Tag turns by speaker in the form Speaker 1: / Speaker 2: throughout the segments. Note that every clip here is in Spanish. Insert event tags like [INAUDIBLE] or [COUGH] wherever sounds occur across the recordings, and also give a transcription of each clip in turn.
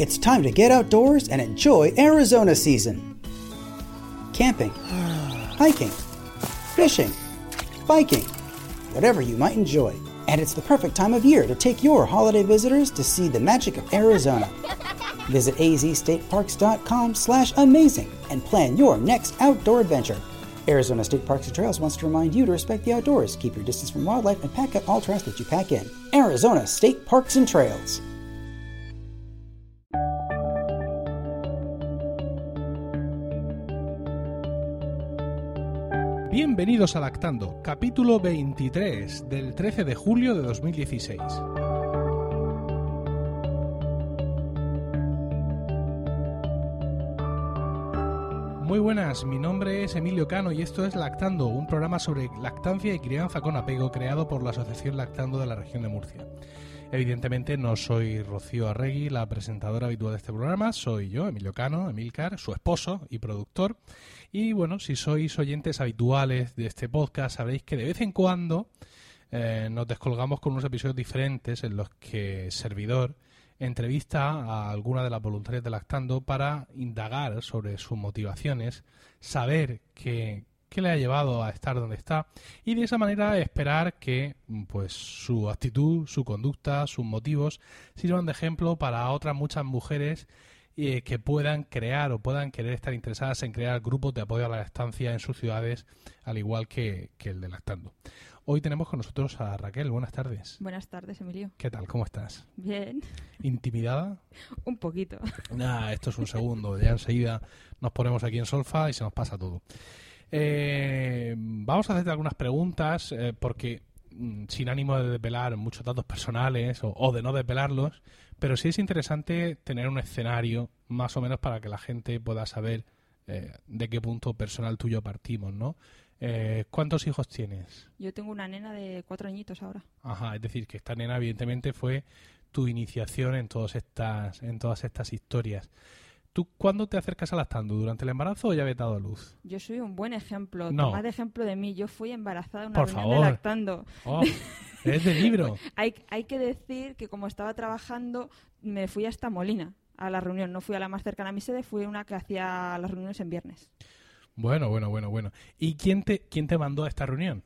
Speaker 1: It's time to get outdoors and enjoy Arizona season. Camping, hiking, fishing, biking, whatever you might enjoy. And it's the perfect time of year to take your holiday visitors to see the magic of Arizona. Visit azstateparks.com slash amazing and plan your next outdoor adventure. Arizona State Parks and Trails wants to remind you to respect the outdoors, keep your distance from wildlife, and pack up all trash that you pack in. Arizona State Parks and Trails.
Speaker 2: Bienvenidos a Lactando, capítulo 23 del 13 de julio de 2016. Muy buenas, mi nombre es Emilio Cano y esto es Lactando, un programa sobre lactancia y crianza con apego creado por la Asociación Lactando de la región de Murcia. Evidentemente no soy Rocío Arregui, la presentadora habitual de este programa, soy yo, Emilio Cano, Emilcar, su esposo y productor. Y bueno, si sois oyentes habituales de este podcast, sabréis que de vez en cuando eh, nos descolgamos con unos episodios diferentes en los que servidor entrevista a alguna de las voluntarias de Lactando para indagar sobre sus motivaciones, saber qué, qué le ha llevado a estar donde está y de esa manera esperar que pues su actitud, su conducta, sus motivos sirvan de ejemplo para otras muchas mujeres eh, que puedan crear o puedan querer estar interesadas en crear grupos de apoyo a la estancia en sus ciudades, al igual que, que el de Lactando. Hoy tenemos con nosotros a Raquel. Buenas tardes.
Speaker 3: Buenas tardes, Emilio.
Speaker 2: ¿Qué tal? ¿Cómo estás?
Speaker 3: Bien.
Speaker 2: ¿Intimidada? [LAUGHS]
Speaker 3: Un poquito.
Speaker 2: Nah, esto es un segundo. Ya enseguida nos ponemos aquí en solfa y se nos pasa todo. Eh, vamos a hacerte algunas preguntas eh, porque mm, sin ánimo de desvelar muchos datos personales o, o de no desvelarlos, pero sí es interesante tener un escenario más o menos para que la gente pueda saber eh, de qué punto personal tuyo partimos, ¿no? Eh, ¿Cuántos hijos tienes?
Speaker 3: Yo tengo una nena de cuatro añitos ahora.
Speaker 2: Ajá, es decir, que esta nena evidentemente fue tu iniciación en todas estas, en todas estas historias. ¿Tú cuándo te acercas a lactando? ¿Durante el embarazo o ya habías dado a luz?
Speaker 3: Yo soy un buen ejemplo.
Speaker 2: No.
Speaker 3: Tomad de ejemplo de mí. Yo fui embarazada una
Speaker 2: Por
Speaker 3: reunión
Speaker 2: favor.
Speaker 3: de lactando.
Speaker 2: Oh, es de libro. [LAUGHS]
Speaker 3: Hay, hay que decir que como estaba trabajando, me fui hasta Molina a la reunión. No fui a la más cercana a mi sede, fui una que hacía las reuniones en viernes.
Speaker 2: Bueno, bueno, bueno, bueno. ¿Y quién te, quién te mandó a esta reunión?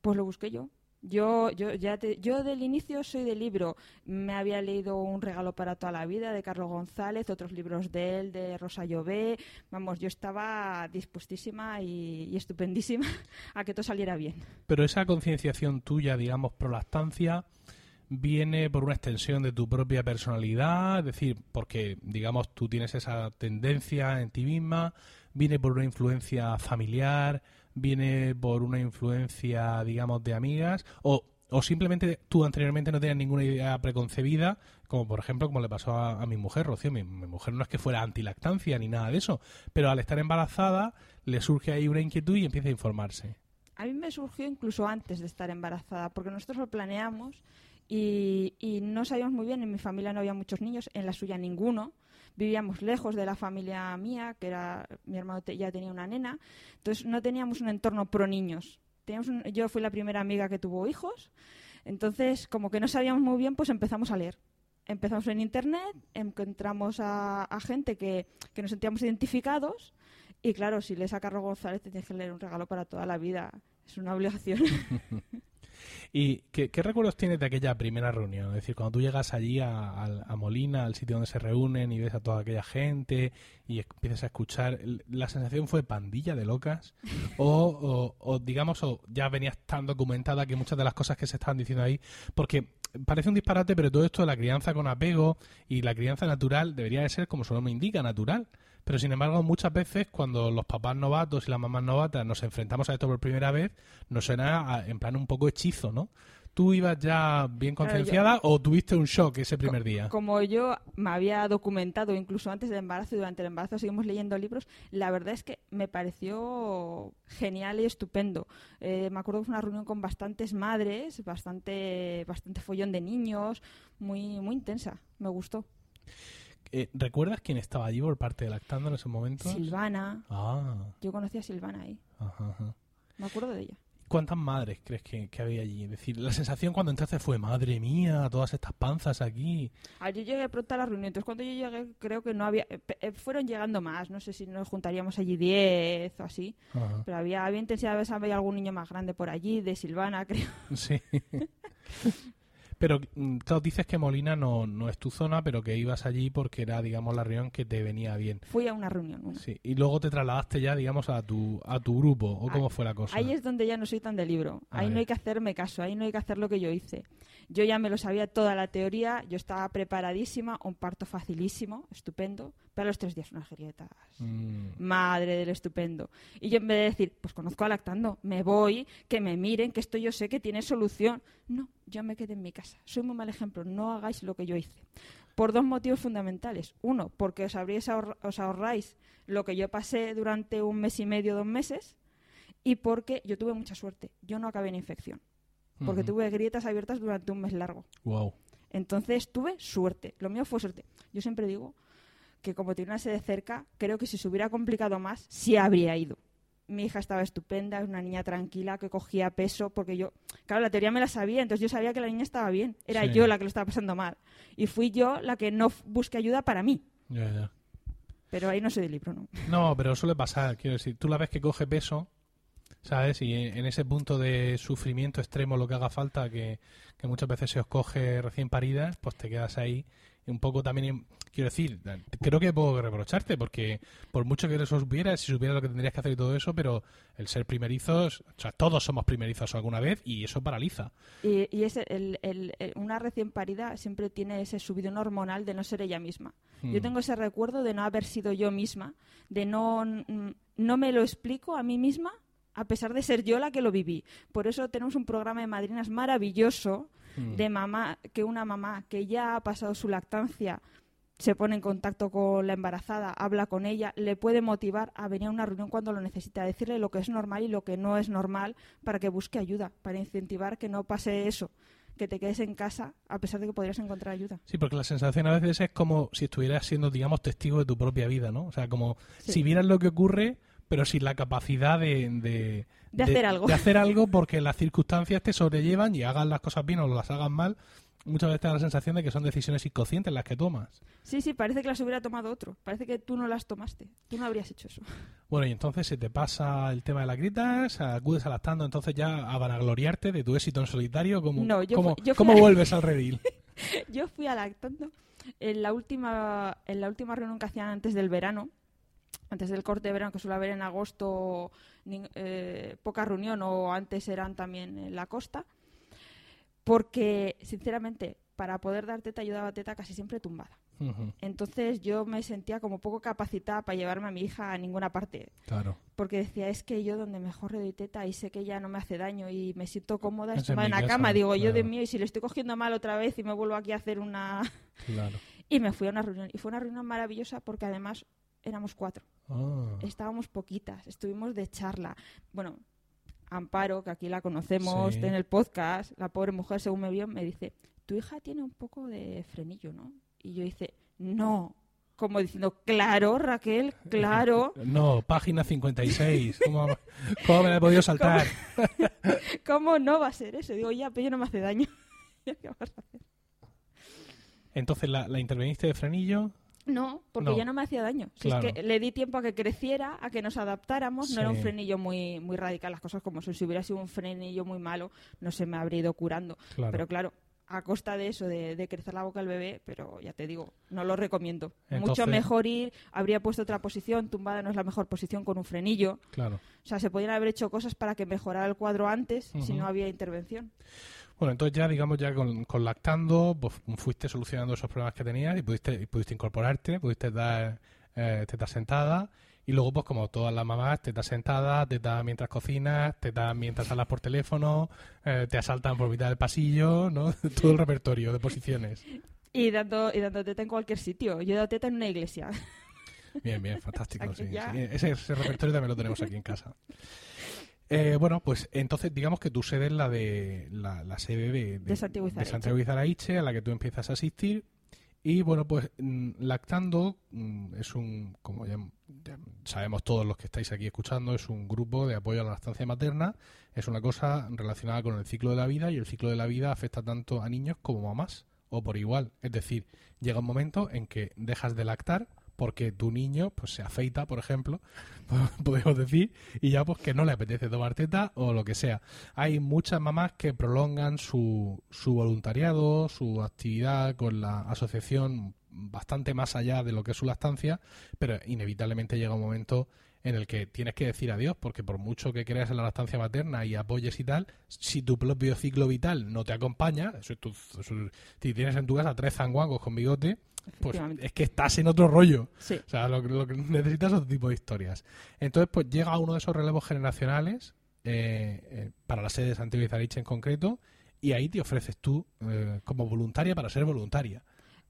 Speaker 3: Pues lo busqué yo. Yo, yo, ya te- yo del inicio soy de libro. Me había leído Un regalo para toda la vida de Carlos González, otros libros de él, de Rosa Llobé. Vamos, yo estaba dispuestísima y, y estupendísima [LAUGHS] a que todo saliera bien.
Speaker 2: Pero esa concienciación tuya, digamos, pro lactancia, viene por una extensión de tu propia personalidad, es decir, porque, digamos, tú tienes esa tendencia en ti misma, viene por una influencia familiar, viene por una influencia, digamos, de amigas, o, o simplemente tú anteriormente no tenías ninguna idea preconcebida, como por ejemplo, como le pasó a, mi mujer, Rocío, mi, mi mujer no es que fuera antilactancia ni nada de eso, pero al estar embarazada le surge ahí una inquietud y empieza a informarse.
Speaker 3: A mí me surgió incluso antes de estar embarazada, porque nosotros lo planeamos y, y no sabíamos muy bien, en mi familia no había muchos niños, en la suya ninguno. Vivíamos lejos de la familia mía, que era mi hermano te- ya tenía una nena, entonces no teníamos un entorno pro niños. Teníamos un- yo fui la primera amiga que tuvo hijos, entonces como que no sabíamos muy bien, pues empezamos a leer. Empezamos en internet, encontramos a, a gente que, que nos sentíamos identificados y claro, si lees a Carlos González te tienes que leer un regalo para toda la vida. Es una obligación. [LAUGHS]
Speaker 2: ¿Y qué, recuerdos tienes de aquella primera reunión? Es decir, cuando tú llegas allí a, a- a Molina, al sitio donde se reúnen y ves a toda aquella gente y empiezas a escuchar, ¿la sensación fue pandilla de locas? O, o- o, digamos, o ya venías tan documentada que muchas de las cosas que se estaban diciendo ahí, porque parece un disparate, pero todo esto de la crianza con apego y la crianza natural debería de ser, como su nombre indica, natural. Pero sin embargo, muchas veces cuando los papás novatos y las mamás novatas nos enfrentamos a esto por primera vez, nos suena a- en plan un poco hechizo, ¿no? ¿Tú ibas ya bien
Speaker 3: Claro,
Speaker 2: concienciada o tuviste un shock ese primer día?
Speaker 3: Como yo me había documentado incluso antes del embarazo y durante el embarazo seguimos leyendo libros, la verdad es que me pareció genial y estupendo. Eh, me acuerdo que fue una reunión con bastantes madres, bastante, bastante follón de niños, muy, muy intensa. Me gustó.
Speaker 2: Eh, ¿Recuerdas quién estaba allí por parte de Lactando en ese momento?
Speaker 3: Silvana,
Speaker 2: Ah,
Speaker 3: yo conocí a Silvana ahí,
Speaker 2: ajá, ajá.
Speaker 3: me acuerdo de ella.
Speaker 2: cuántas madres crees que, que había allí? Es decir, la sensación cuando entraste fue, madre mía, todas estas panzas aquí.
Speaker 3: Ah, yo llegué pronto a la reunión, entonces cuando yo llegué creo que no había... eh, eh, fueron llegando más, no sé si nos juntaríamos allí 10 o así,
Speaker 2: Ajá.
Speaker 3: pero había, había intensidad, a veces había algún niño más grande por allí, de Silvana, creo.
Speaker 2: Sí. [LAUGHS] Pero, mm, claro, dices que Molina no, no es tu zona, pero que ibas allí porque era, digamos, la reunión que te venía bien.
Speaker 3: Fui a una reunión, una.
Speaker 2: Sí. Y luego te trasladaste ya, digamos, a tu, a tu grupo, ¿o cómo fue la cosa?
Speaker 3: Ahí es donde ya no soy tan de libro.
Speaker 2: A
Speaker 3: Ahí no hay que hacerme caso, ahí no hay que hacer lo que yo hice. Yo ya me lo sabía toda la teoría, yo estaba preparadísima, un parto facilísimo, estupendo, pero a los tres días unas grietas.
Speaker 2: Mm,
Speaker 3: Madre del estupendo. Y yo en vez de decir, pues conozco a lactando, me voy, que me miren, que esto yo sé que tiene solución. No, yo me quedé en mi casa. Soy muy mal ejemplo, no hagáis lo que yo hice. Por dos motivos fundamentales. Uno, porque os, habréis ahor- os ahorráis lo que yo pasé durante un mes y medio, dos meses. Y porque yo tuve mucha suerte. Yo no acabé en infección. Porque tuve grietas abiertas durante un mes largo.
Speaker 2: Guau.
Speaker 3: Entonces tuve suerte. Lo mío fue suerte. Yo siempre digo que como tiene una sede cerca, creo que si se hubiera complicado más, sí habría ido. Mi hija estaba estupenda, es una niña tranquila que cogía peso, porque yo, claro, la teoría me la sabía, entonces yo sabía que la niña estaba bien. Era
Speaker 2: Sí.
Speaker 3: yo la que lo estaba pasando mal. Y fui yo la que no busqué ayuda para mí.
Speaker 2: Ya, ya.
Speaker 3: Pero ahí no soy de libro, ¿no?
Speaker 2: No, pero suele pasar, quiero decir, tú la ves que coge peso, ¿sabes? Y en ese punto de sufrimiento extremo, lo que haga falta, que, que muchas veces se os coge recién paridas, pues te quedas ahí. Y un poco también, quiero decir, creo que puedo reprocharte, porque por mucho que eso supieras, si supieras lo que tendrías que hacer y todo eso, pero el ser primerizos, o sea, todos somos primerizos alguna vez y eso paraliza.
Speaker 3: Y, y el- el- el- una recién parida siempre tiene ese subidón hormonal de no ser ella misma. Yo
Speaker 2: Mm.
Speaker 3: tengo ese recuerdo de no haber sido yo misma, de no, no me lo explico a mí misma, a pesar de ser yo la que lo viví. Por eso tenemos un programa de madrinas maravilloso
Speaker 2: Mm.
Speaker 3: de mamá, que una mamá que ya ha pasado su lactancia se pone en contacto con la embarazada, habla con ella, le puede motivar a venir a una reunión cuando lo necesita, a decirle lo que es normal y lo que no es normal para que busque ayuda, para incentivar que no pase eso, que te quedes en casa a pesar de que podrías encontrar ayuda.
Speaker 2: Sí, porque la sensación a veces es como si estuvieras siendo, digamos, testigo de tu propia vida, ¿no? O sea, como
Speaker 3: Sí.
Speaker 2: si vieras lo que ocurre, pero sin la capacidad de... De,
Speaker 3: De hacer algo.
Speaker 2: De hacer algo porque las circunstancias te sobrellevan y hagas las cosas bien o las hagas mal. Muchas veces te da la sensación de que son decisiones inconscientes las que tomas.
Speaker 3: Sí, sí, parece que las hubiera tomado otro. Parece que tú no las tomaste. Tú no habrías hecho eso. [LAUGHS]
Speaker 2: Bueno, y entonces se te pasa el tema de las gritas, acudes adaptando entonces ya a vanagloriarte de tu éxito en solitario. ¿Cómo,
Speaker 3: No, yo
Speaker 2: cómo,
Speaker 3: fui- yo
Speaker 2: cómo [LAUGHS] vuelves al redil?
Speaker 3: Yo fui a lactando en la última en la última reunión que hacían antes del verano, antes del corte de verano que suele haber en agosto, eh, poca reunión o antes eran también en la costa, porque sinceramente para poder dar teta yo daba teta casi siempre tumbada. Entonces yo me sentía como poco capacitada para llevarme a mi hija a ninguna parte.
Speaker 2: claro.
Speaker 3: Porque decía, es que yo donde mejor le doy teta y sé que ella no me hace daño y me siento cómoda
Speaker 2: Es
Speaker 3: es
Speaker 2: en
Speaker 3: en la cama. Digo, yo de mío y si le estoy cogiendo mal otra vez y me vuelvo aquí a hacer una...
Speaker 2: Claro. [LAUGHS]
Speaker 3: Y me fui a una reunión. Y fue una reunión maravillosa porque además éramos cuatro.
Speaker 2: Ah,
Speaker 3: Estábamos poquitas, estuvimos de charla. Bueno, Amparo, que aquí la conocemos
Speaker 2: Sí.
Speaker 3: en el podcast, la pobre mujer, según me vio, me dice, tu hija tiene un poco de frenillo, ¿no? Y yo hice, no. Como diciendo, claro, Raquel, claro. [LAUGHS]
Speaker 2: No, página 56. ¿Cómo, cómo me la he podido [LAUGHS] saltar? [LAUGHS]
Speaker 3: ¿Cómo no va a ser eso? Digo, ya, pero yo no me hace daño. ¿Ya ¿Qué vas a hacer?
Speaker 2: Entonces la, la interveniste de frenillo.
Speaker 3: No, porque
Speaker 2: No.
Speaker 3: ya no me hacía daño. Si
Speaker 2: Claro.
Speaker 3: es que le di tiempo a que creciera, a que nos adaptáramos. No era un frenillo muy, muy radical, las cosas como. Si hubiera sido un frenillo muy malo, no se me habría ido curando.
Speaker 2: Claro.
Speaker 3: Pero claro, a costa de eso, de, de crecer la boca al bebé, pero ya te digo, no lo recomiendo.
Speaker 2: Entonces-
Speaker 3: Mucho mejor ir, habría puesto otra posición, tumbada no es la mejor posición con un frenillo.
Speaker 2: Claro.
Speaker 3: O sea, se podrían haber hecho cosas para que mejorara el cuadro antes si no había intervención.
Speaker 2: Bueno, entonces ya, digamos, ya con, con lactando, pues fuiste solucionando esos problemas que tenías y pudiste, y pudiste incorporarte, pudiste dar eh, tetas sentadas y luego, pues como todas las mamás, tetas sentadas, tetas mientras cocinas, tetas mientras hablas por teléfono, eh, te asaltan por mitad del pasillo, ¿no? [LAUGHS] Todo el repertorio de posiciones.
Speaker 3: Y dando, y dando teta en cualquier sitio. Yo he dado teta en una iglesia.
Speaker 2: Bien, bien, fantástico. [LAUGHS]
Speaker 3: Aquí
Speaker 2: sí,
Speaker 3: ya.
Speaker 2: sí. Ese, ese repertorio también lo tenemos aquí en casa. Eh, bueno, pues entonces digamos que tu sede es la de la, la sede de,
Speaker 3: De
Speaker 2: de
Speaker 3: Izaraiche.
Speaker 2: Santiago Izaraiche, a la que tú empiezas a asistir. Y bueno, pues mm, lactando mm, es un, como ya sabemos todos los que estáis aquí escuchando, es un grupo de apoyo a la lactancia materna, es una cosa relacionada con el ciclo de la vida y el ciclo de la vida afecta tanto a niños como a mamás, o por igual. Es decir, llega un momento en que dejas de lactar porque tu niño pues se afeita, por ejemplo, [LAUGHS] podemos decir, y ya pues que no le apetece tomar teta o lo que sea. Hay muchas mamás que prolongan su, su voluntariado, su actividad con la asociación bastante más allá de lo que es su lactancia, pero inevitablemente llega un momento en el que tienes que decir adiós, porque por mucho que creas en la lactancia materna y apoyes y tal, si tu propio ciclo vital no te acompaña, si tienes en tu casa tres zanguangos con bigote, pues es que estás en otro rollo. O sea, lo, que necesitas es otro tipo de historias. Entonces, pues llega uno de esos relevos generacionales eh, eh, para la sede de Santiago en concreto, y ahí te ofreces tú eh, como voluntaria para ser voluntaria.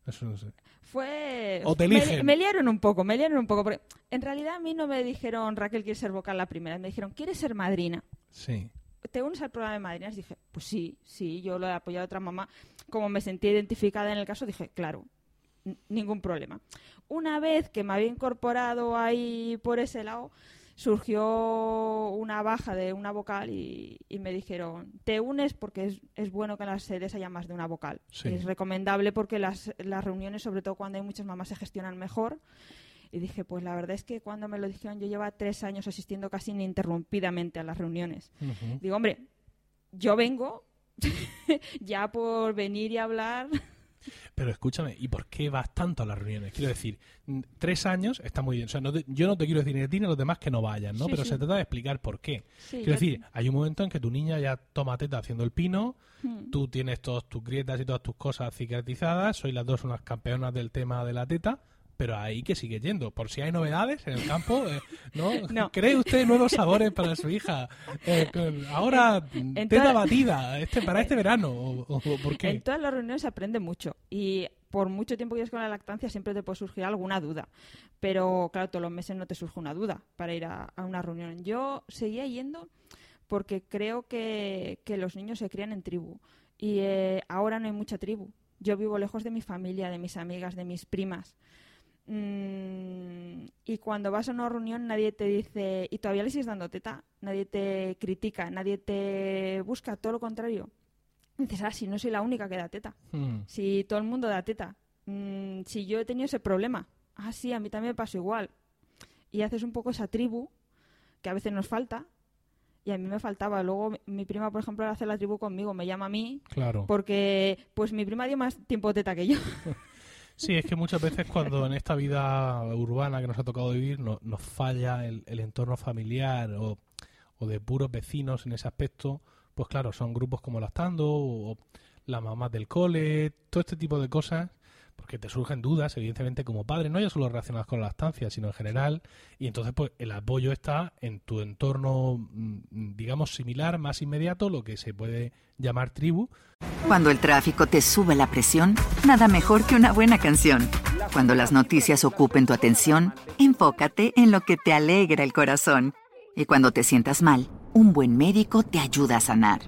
Speaker 2: Eso no sé.
Speaker 3: Fue.
Speaker 2: O te eligen.
Speaker 3: Me, liaron un poco, me liaron un poco. Porque en realidad a mí no me dijeron Raquel quiere ser vocal la primera, me dijeron ¿quieres ser madrina?
Speaker 2: Sí.
Speaker 3: ¿Te unes al programa de madrinas? Dije, pues sí, sí, yo lo he apoyado a otra mamá. Como me sentí identificada en el caso, dije, claro, ningún problema. Una vez que me había incorporado ahí por ese lado, surgió una baja de una vocal y, me dijeron, te unes porque es, es, bueno que en las sedes haya más de una vocal. Es recomendable porque las, las reuniones, sobre todo cuando hay muchas mamás, se gestionan mejor. Y dije, pues la verdad es que cuando me lo dijeron, yo llevaba tres años asistiendo casi ininterrumpidamente a las reuniones. Digo, hombre, yo vengo [LAUGHS] ya por venir y hablar
Speaker 2: pero escúchame, ¿y por qué vas tanto a las reuniones? Quiero decir, tres años está muy bien. O sea, yo no te quiero decir ni a ti ni a los demás que no vayan, ¿no? Pero se trata de explicar por qué. quiero decir, hay un momento en que tu niña ya toma teta haciendo el pino, hmm. tú tienes todas tus grietas y todas tus cosas cicatrizadas, sois las dos unas campeonas del tema de la teta pero ahí que sigue yendo. Por si hay novedades en el campo, eh, ¿no? [LAUGHS] ¿Cree usted nuevos sabores para su hija? Eh, ahora, teta batida este, para este [LAUGHS] verano, o, por qué?
Speaker 3: En todas las reuniones se aprende mucho y por mucho tiempo que lleves con la lactancia siempre te puede surgir alguna duda. Pero claro, todos los meses no te surge una duda para ir a, una reunión. Yo seguía yendo porque creo que, los niños se crían en tribu y eh, ahora no hay mucha tribu. Yo vivo lejos de mi familia, de mis amigas, de mis primas. Mm, y cuando vas a una reunión nadie te dice, y todavía le sigues dando teta, nadie te critica, nadie te busca, todo lo contrario. dices, ah, si no soy la única que da teta, hmm. si todo el mundo da teta, mm, si yo he tenido ese problema, ah, sí, a mí también me pasó igual. Y haces un poco esa tribu que a veces nos falta, y a mí me faltaba. Luego mi prima, por ejemplo, hace la tribu conmigo, me llama a mí,
Speaker 2: claro.
Speaker 3: porque pues mi prima dio más tiempo teta que yo. [LAUGHS]
Speaker 2: Sí, es que muchas veces cuando en esta vida urbana que nos ha tocado vivir nos falla el, entorno familiar o, de puros vecinos en ese aspecto, pues claro, son grupos como Lactando o la mamá del cole, todo este tipo de cosas porque te surgen dudas, evidentemente, como padre, no ya solo relacionadas con la estancia, sino en general, y entonces pues el apoyo está en tu entorno, mm, digamos, similar, más inmediato, lo que se puede llamar tribu.
Speaker 4: Cuando el tráfico te sube la presión, nada mejor que una buena canción. Cuando las noticias ocupen tu atención, enfócate en lo que te alegra el corazón. Y cuando te sientas mal, un buen médico te ayuda a sanar.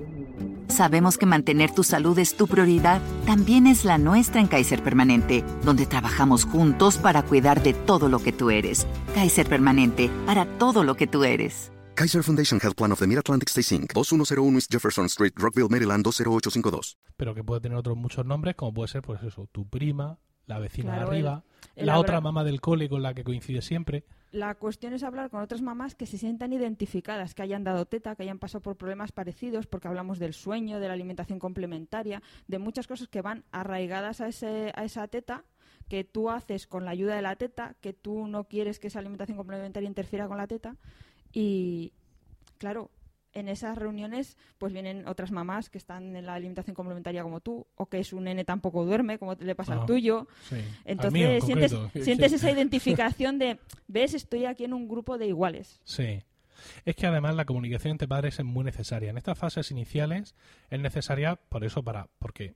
Speaker 4: Sabemos que mantener tu salud es tu prioridad, también es la nuestra en Kaiser Permanente, donde trabajamos juntos para cuidar de todo lo que tú eres. Kaiser Permanente, para todo lo que tú eres.
Speaker 5: Kaiser Foundation Health Plan of the Mid-Atlantic Stay Inc. 2101 East Jefferson Street, Rockville, Maryland 20852.
Speaker 2: Pero que puede tener otros muchos nombres, como puede ser, pues eso, tu prima, la vecina de arriba, la otra mamá del cole con la que coincide siempre
Speaker 3: la cuestión es hablar con otras mamás que se sientan identificadas, que hayan dado teta, que hayan pasado por problemas parecidos, porque hablamos del sueño, de la alimentación complementaria, de muchas cosas que van arraigadas a, ese, a esa teta que tú haces con la ayuda de la teta, que tú no quieres que esa alimentación complementaria interfiera con la teta. Y claro, en esas reuniones pues vienen otras mamás que están en la alimentación complementaria como tú o que su nene tampoco duerme como le pasa al ah, tuyo. Entonces sientes, esa [LAUGHS] identificación de, ves, estoy aquí en un grupo de iguales.
Speaker 2: Sí. Es que además la comunicación entre padres es muy necesaria. En estas fases iniciales es necesaria por eso, para porque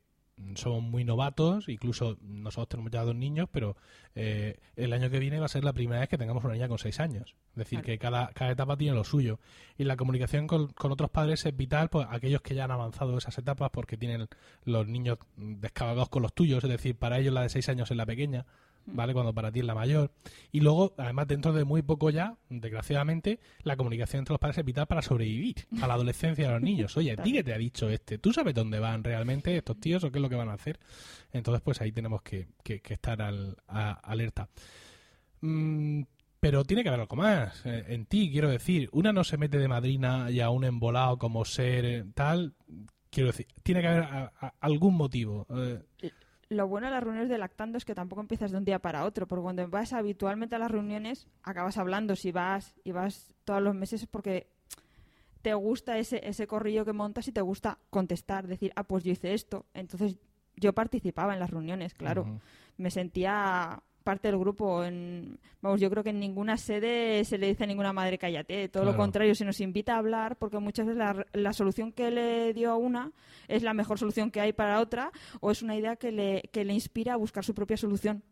Speaker 2: somos muy novatos, incluso nosotros tenemos ya dos niños, pero eh, el año que viene va a ser la primera vez que tengamos una niña con seis años. Es decir, que cada, cada etapa tiene lo suyo. Y la comunicación con, otros padres es vital, pues aquellos que ya han avanzado esas etapas porque tienen los niños descabalgados con los tuyos, es decir, para ellos la de seis años es la pequeña, ¿vale? Cuando para ti es la mayor. Y luego, además, dentro de muy poco ya, desgraciadamente, la comunicación entre los padres es vital para sobrevivir a la adolescencia de los niños. Oye, ¿a ti qué te ha dicho este? ¿Tú sabes dónde van realmente estos tíos o qué es lo que van a hacer? Entonces, pues ahí tenemos que, que, estar al, alerta. Mm, pero tiene que haber algo más eh, en ti, quiero decir. Una no se mete de madrina y a un embolado como ser eh, tal. Quiero decir, tiene que haber algún motivo. Eh,
Speaker 3: lo bueno de las reuniones de lactando es que tampoco empiezas de un día para otro, porque cuando vas habitualmente a las reuniones acabas hablando. Si vas y vas todos los meses es porque te gusta ese, ese corrillo que montas y te gusta contestar, decir, ah, pues yo hice esto. Entonces yo participaba en las reuniones, claro. Me sentía parte del grupo. En, vamos, yo creo que en ninguna sede se le dice a ninguna madre cállate. Todo lo contrario, se nos invita a hablar porque muchas veces la, la, solución que le dio a una es la mejor solución que hay para otra o es una idea que le, que le inspira a buscar su propia solución.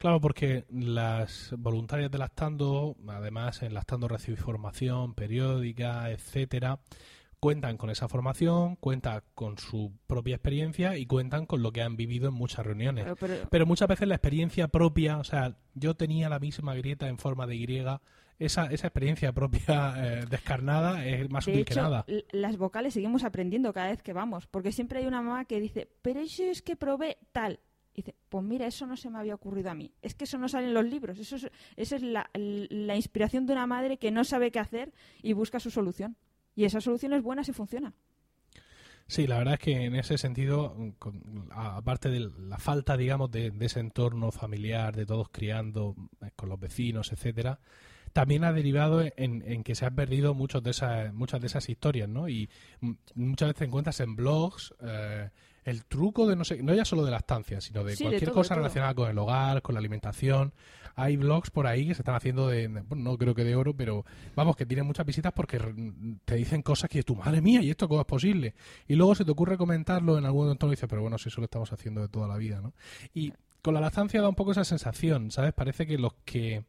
Speaker 2: Claro, porque las voluntarias de Lactando, además en Lactando recibe formación periódica, etcétera, cuentan con esa formación, cuentan con su propia experiencia y cuentan con lo que han vivido en muchas reuniones. Pero, muchas veces la experiencia propia, o sea, yo tenía la misma grieta en forma de Y, esa, esa experiencia propia eh, descarnada es más útil que nada.
Speaker 3: Las vocales seguimos aprendiendo cada vez que vamos, porque siempre hay una mamá que dice, pero eso es que probé tal. Y dice, pues mira, eso no se me había ocurrido a mí. Es que eso no sale en los libros. Eso es, esa es la, la inspiración de una madre que no sabe qué hacer y busca su solución. Y esa solución es buena si funciona.
Speaker 2: Sí, la verdad es que en ese sentido, aparte de la falta, digamos, de, ese entorno familiar, de todos criando eh, con los vecinos, etcétera, también ha derivado en, que se han perdido muchos de esas, muchas de esas historias, ¿no? Y muchas veces encuentras en blogs eh, el truco de no sé, no ya solo de la estancia, sino de cualquier cosa relacionada con el hogar, con la alimentación. Hay blogs por ahí que se están haciendo de, bueno, no creo que de oro, pero vamos, que tienen muchas visitas porque te dicen cosas que tu madre mía, ¿y esto cómo es posible? Y luego se te ocurre comentarlo en algún entorno y dices, pero bueno, si eso lo estamos haciendo de toda la vida, ¿no? Y con la lactancia da un poco esa sensación, ¿sabes? Parece que los que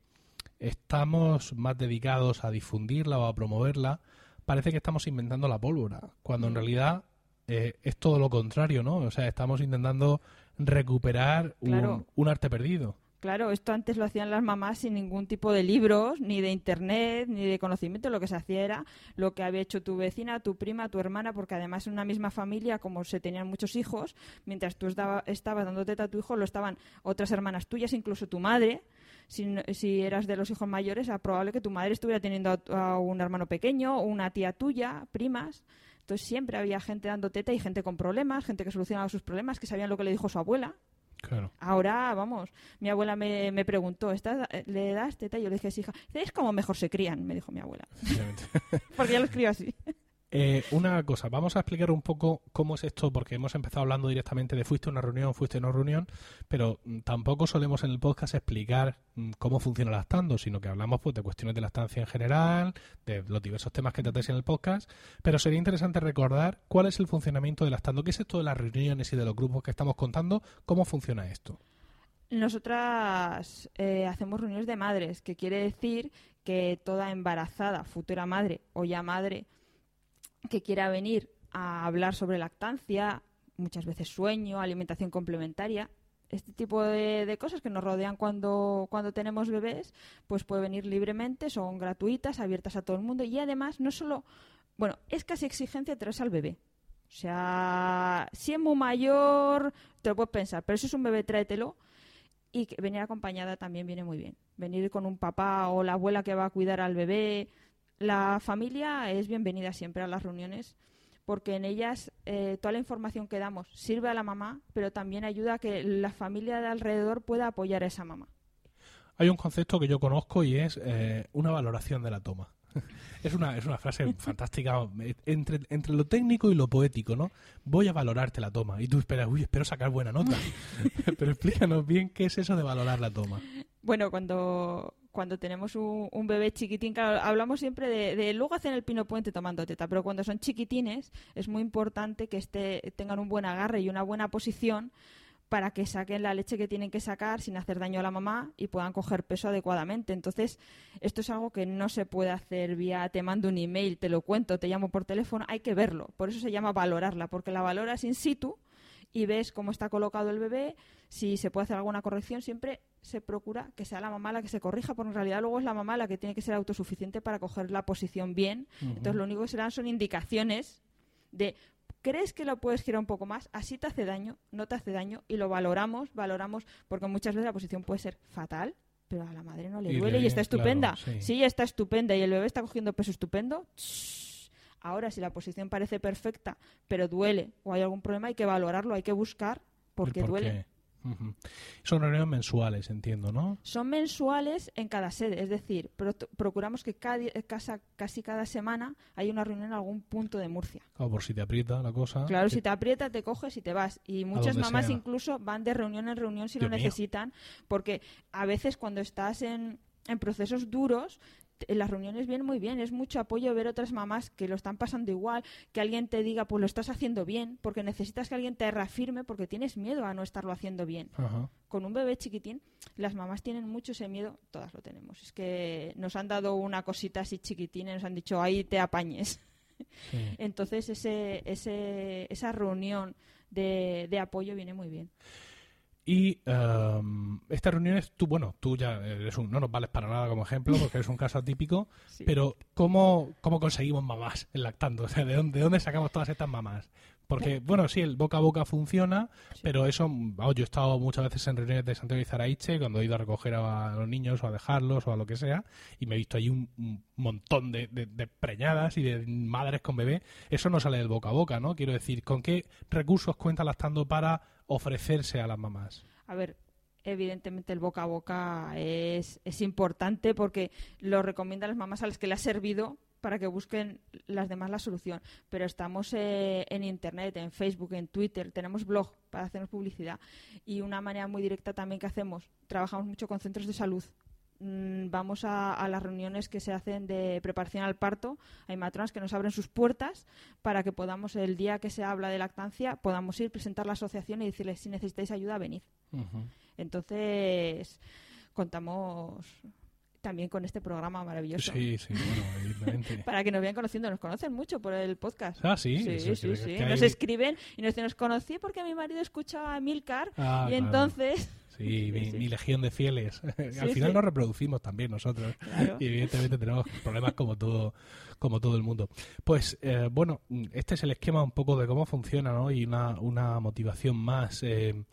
Speaker 2: estamos más dedicados a difundirla o a promoverla, parece que estamos inventando la pólvora, cuando en mm. realidad eh, es todo lo contrario, ¿no? O sea, estamos intentando recuperar un, arte perdido.
Speaker 3: Claro, esto antes lo hacían las mamás sin ningún tipo de libros, ni de internet, ni de conocimiento. Lo que se hacía era lo que había hecho tu vecina, tu prima, tu hermana, porque además en una misma familia, como se tenían muchos hijos, mientras tú estaba, estabas dando teta a tu hijo, lo estaban otras hermanas tuyas, incluso tu madre. Si, si eras de los hijos mayores, era probable que tu madre estuviera teniendo a un hermano pequeño o una tía tuya, primas. Entonces siempre había gente dando teta y gente con problemas, gente que solucionaba sus problemas, que sabían lo que le dijo su abuela.
Speaker 2: Claro.
Speaker 3: Ahora, vamos, mi abuela me, me preguntó, ¿estás, ¿le das teta? Y yo le dije, sí, hija, es como mejor se crían, me dijo mi abuela. [LAUGHS] Porque ya lo escribo así.
Speaker 2: Eh, una cosa, vamos a explicar un poco cómo es esto, porque hemos empezado hablando directamente de fuiste una reunión, fuiste una reunión, pero mm, tampoco solemos en el podcast explicar mm, cómo funciona lactando, sino que hablamos pues, de cuestiones de la estancia en general, de los diversos temas que tratáis en el podcast, pero sería interesante recordar cuál es el funcionamiento de lactando, qué es esto de las reuniones y de los grupos que estamos contando, cómo funciona esto.
Speaker 3: Nosotras eh, hacemos reuniones de madres, que quiere decir que toda embarazada, futura madre o ya madre, que quiera venir a hablar sobre lactancia, muchas veces sueño, alimentación complementaria, este tipo de, cosas que nos rodean cuando, cuando tenemos bebés, pues puede venir libremente, son gratuitas, abiertas a todo el mundo y además no solo, bueno, es casi exigencia traerse al bebé. O sea, si es muy mayor, te lo puedes pensar, pero si es un bebé, tráetelo. Y que venir acompañada también viene muy bien. Venir con un papá o la abuela que va a cuidar al bebé, la familia es bienvenida siempre a las reuniones porque en ellas eh, toda la información que damos sirve a la mamá, pero también ayuda a que la familia de alrededor pueda apoyar a esa mamá.
Speaker 2: Hay un concepto que yo conozco y es eh, una valoración de la toma. [LAUGHS] es, una, es una frase [LAUGHS] fantástica entre, entre lo técnico y lo poético, ¿no? Voy a valorarte la toma. Y tú esperas, uy, espero sacar buena nota. [LAUGHS] pero explícanos bien qué es eso de valorar la toma.
Speaker 3: Bueno, cuando, cuando tenemos un, bebé chiquitín, claro, hablamos siempre de, luego hacen el pino puente tomando teta, pero cuando son chiquitines es muy importante que esté, tengan un buen agarre y una buena posición para que saquen la leche que tienen que sacar sin hacer daño a la mamá y puedan coger peso adecuadamente. Entonces, esto es algo que no se puede hacer vía te mando un email, te lo cuento, te llamo por teléfono, hay que verlo. Por eso se llama valorarla, porque la valoras in situ y ves cómo está colocado el bebé, si se puede hacer alguna corrección, siempre se procura que sea la mamá la que se corrija, porque en realidad luego es la mamá la que tiene que ser autosuficiente para coger la posición bien. Entonces lo único que serán son indicaciones de ¿Crees que lo puedes girar un poco más? Así te hace daño, no te hace daño y lo valoramos, valoramos, porque muchas veces la posición puede ser fatal, pero a la madre no le
Speaker 2: Y
Speaker 3: duele
Speaker 2: le-
Speaker 3: y está estupenda.
Speaker 2: claro, sí.
Speaker 3: sí, está estupenda y el bebé está cogiendo peso estupendo. shh. Ahora, si la posición parece perfecta, pero duele o hay algún problema, hay que valorarlo, hay que buscar por
Speaker 2: El
Speaker 3: qué
Speaker 2: por
Speaker 3: duele.
Speaker 2: qué. Son reuniones mensuales, entiendo, ¿no?
Speaker 3: Son mensuales en cada sede, es decir, pro- procuramos que cada, casa- casi cada semana haya una reunión en algún punto de Murcia.
Speaker 2: O por si te aprieta la cosa.
Speaker 3: Claro,
Speaker 2: que-
Speaker 3: si te aprieta, te coges y te vas. Y muchas mamás
Speaker 2: sea.
Speaker 3: incluso van de reunión en reunión si
Speaker 2: Dios
Speaker 3: lo
Speaker 2: mío.
Speaker 3: necesitan, porque a veces cuando estás en, en procesos duros, te- las reuniones vienen muy bien. Es mucho apoyo ver otras mamás que lo están pasando igual, que alguien te diga, pues lo estás haciendo bien, porque necesitas que alguien te reafirme porque tienes miedo a no estarlo haciendo bien.
Speaker 2: Ajá.
Speaker 3: Con un bebé chiquitín, las mamás tienen mucho ese miedo, todas lo tenemos. Es que nos han dado una cosita así chiquitina y nos han dicho, ahí te apañes.
Speaker 2: Sí.
Speaker 3: Entonces ese, ese, esa reunión de, de apoyo viene muy bien.
Speaker 2: Y em, estas reuniones, tú, bueno, tú ya eres un, no nos vales para nada como ejemplo porque eres un caso atípico, [LAUGHS]
Speaker 3: Sí.
Speaker 2: pero ¿cómo, ¿cómo conseguimos mamás en lactando? [LAUGHS] O sea, ¿de dónde, de dónde sacamos todas estas mamás? Porque, bueno, sí, el boca a boca funciona, pero eso, vamos, yo he estado muchas veces en reuniones de Santiago y Zaraiche cuando he ido a recoger a los niños o a dejarlos o a lo que sea, y me he visto ahí un, un montón de, de- de preñadas y de madres con bebé. Eso no sale del boca a boca, ¿no? Quiero decir, ¿con qué recursos cuenta lactando para ofrecerse a las mamás?
Speaker 3: A ver, evidentemente el boca a boca es, es importante porque lo recomiendan las mamás a las que le ha servido para que busquen las demás la solución. Pero estamos eh, en Internet, en Facebook, en Twitter, tenemos blog para hacernos publicidad. Y una manera muy directa también que hacemos, trabajamos mucho con centros de salud. Mm, Vamos a, a las reuniones que se hacen de preparación al parto. Hay matronas que nos abren sus puertas para que podamos, el día que se habla de lactancia, podamos ir, presentar la asociación y decirles si necesitáis ayuda, venid. Entonces, contamos también con este programa maravilloso.
Speaker 2: Sí, sí, bueno, evidentemente. [LAUGHS]
Speaker 3: Para que nos vayan conociendo, nos conocen mucho por el podcast.
Speaker 2: Ah, sí,
Speaker 3: sí, sí,
Speaker 2: que-
Speaker 3: sí.
Speaker 2: hay-
Speaker 3: Nos escriben y nos dicen, nos conocí porque mi marido escuchaba a Milcar
Speaker 2: Ah,
Speaker 3: y
Speaker 2: claro.
Speaker 3: entonces...
Speaker 2: Sí, mi, legión de fieles. [LAUGHS] Al final nos reproducimos también nosotros.
Speaker 3: Claro.
Speaker 2: Y evidentemente tenemos problemas como todo, como todo el mundo. Pues eh, bueno, este es el esquema un poco de cómo funciona, ¿no? Y una, una motivación más. eh,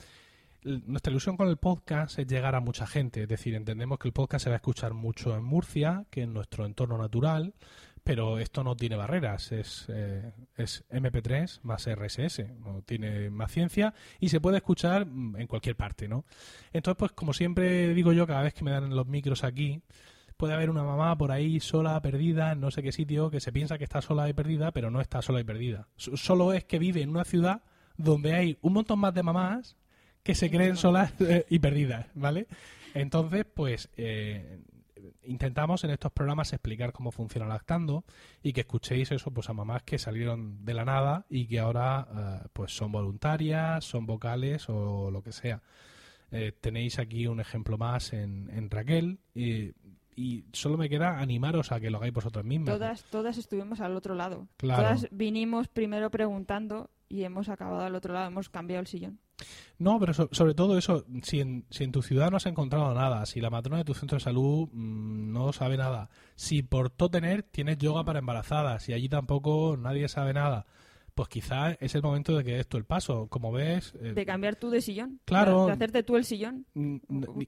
Speaker 2: nuestra ilusión con el podcast es llegar a mucha gente. Es decir, entendemos que el podcast se va a escuchar mucho en Murcia, que es nuestro entorno natural, pero esto no tiene barreras. Es, eh, es MP3 más RSS, no tiene más ciencia y se puede escuchar mm, en cualquier parte, ¿no? Entonces, pues como siempre digo yo, cada vez que me dan los micros aquí, puede haber una mamá por ahí sola, perdida, en no sé qué sitio, que se piensa que está sola y perdida, pero no está sola y perdida. Solo es que vive en una ciudad donde hay un montón más de mamás que se creen solas eh, y perdidas, ¿vale? Entonces, pues eh, intentamos en estos programas explicar cómo funciona lactando y que escuchéis eso pues a mamás que salieron de la nada y que ahora eh, pues son voluntarias, son vocales o lo que sea. Eh, tenéis aquí un ejemplo más en, en Raquel y, y solo me queda animaros a que lo hagáis vosotros mismas.
Speaker 3: Todas, todas estuvimos al otro lado.
Speaker 2: Claro.
Speaker 3: Todas vinimos primero preguntando y hemos acabado al otro lado, hemos cambiado el sillón.
Speaker 2: No, pero so- sobre todo eso, si en, si en tu ciudad no has encontrado nada, si la matrona de tu centro de salud mm, no sabe nada, si por todo tener tienes yoga para embarazadas y allí tampoco nadie sabe nada, pues quizás es el momento de que des tú el paso. Como ves, eh,
Speaker 3: De cambiar tú de sillón.
Speaker 2: Claro.
Speaker 3: De, hacerte tú el sillón.
Speaker 2: mm,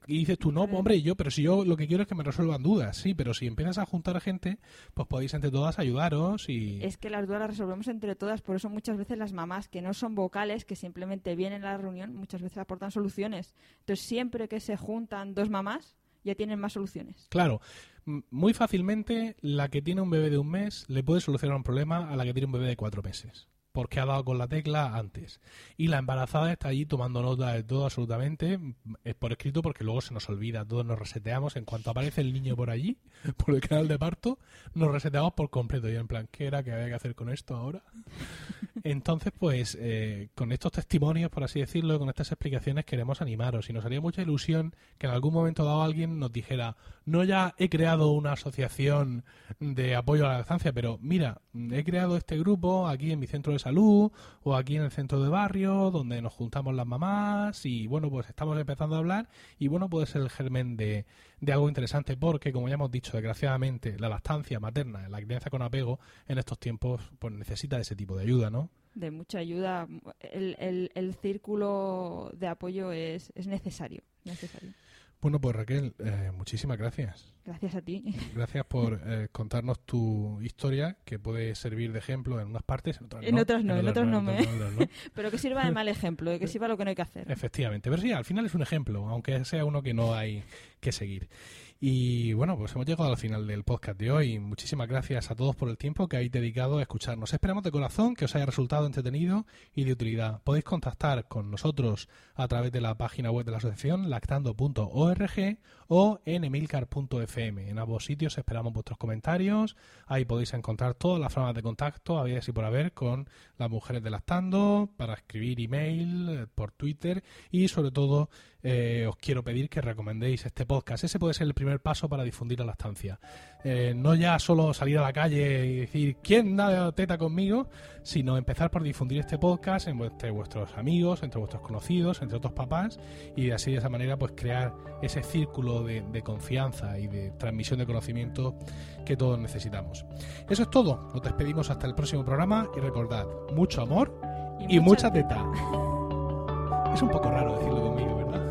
Speaker 2: y dices tú, no, hombre, yo, pero si yo lo que quiero es que me resuelvan dudas, sí, pero si empiezas a juntar gente, pues podéis entre todas ayudaros y...
Speaker 3: Es que las dudas las resolvemos entre todas, por eso muchas veces las mamás que no son vocales, que simplemente vienen a la reunión, muchas veces aportan soluciones. Entonces siempre que se juntan dos mamás, ya tienen más soluciones.
Speaker 2: Claro, muy fácilmente la que tiene un bebé de un mes le puede solucionar un problema a la que tiene un bebé de cuatro meses. Porque ha dado con la tecla antes. Y la embarazada está allí tomando nota de todo absolutamente, es por escrito porque luego se nos olvida, todos nos reseteamos. En cuanto aparece el niño por allí, [LAUGHS] por el canal de parto, nos reseteamos por completo. Y en plan, ¿qué era que había que hacer con esto ahora? [LAUGHS] Entonces, pues, eh, con estos testimonios, por así decirlo, con estas explicaciones, queremos animaros. Y nos haría mucha ilusión que en algún momento dado alguien nos dijera, no ya he creado una asociación de apoyo a la lactancia, pero mira, he creado este grupo aquí en mi centro de salud o aquí en el centro de barrio donde nos juntamos las mamás y bueno, pues estamos empezando a hablar y bueno, puede ser el germen de, de algo interesante porque como ya hemos dicho, desgraciadamente la lactancia materna, la crianza con apego en estos tiempos pues necesita de ese tipo de ayuda, ¿no?
Speaker 3: De mucha ayuda. El, el, el círculo de apoyo es, es necesario, necesario.
Speaker 2: Bueno, pues Raquel, eh, muchísimas gracias.
Speaker 3: Gracias a ti. [LAUGHS]
Speaker 2: Gracias por eh, contarnos tu historia, que puede servir de ejemplo en unas partes, en otras no.
Speaker 3: En otras no, en otras no, me-
Speaker 2: en otras no.
Speaker 3: Pero que sirva de mal ejemplo, de que sirva lo que no hay que hacer.
Speaker 2: Efectivamente, pero sí, al final es un ejemplo, aunque sea uno que no hay que seguir. Y bueno, pues hemos llegado al final del podcast de hoy. Muchísimas gracias a todos por el tiempo que habéis dedicado a escucharnos. Esperamos de corazón que os haya resultado entretenido y de utilidad. Podéis contactar con nosotros a través de la página web de la asociación lactando.org o en emilcar.fm. En ambos sitios esperamos vuestros comentarios. Ahí podéis encontrar todas las formas de contacto, a ver si por haber, con las mujeres de Lactando, para escribir email, eh, por Twitter y sobre todo eh, os quiero pedir que recomendéis este podcast. Ese puede ser el primer paso para difundir la lactancia. Eh, no ya solo salir a la calle y decir quién da teta conmigo, sino empezar por difundir este podcast en- entre vuestros amigos, entre vuestros conocidos, entre otros papás y así de esa manera pues crear ese círculo de, de confianza y de transmisión de conocimiento que todos necesitamos. Eso es todo. Nos despedimos hasta el próximo programa y recordad, mucho amor y, mucha teta. Es un poco raro decirlo conmigo, ¿verdad?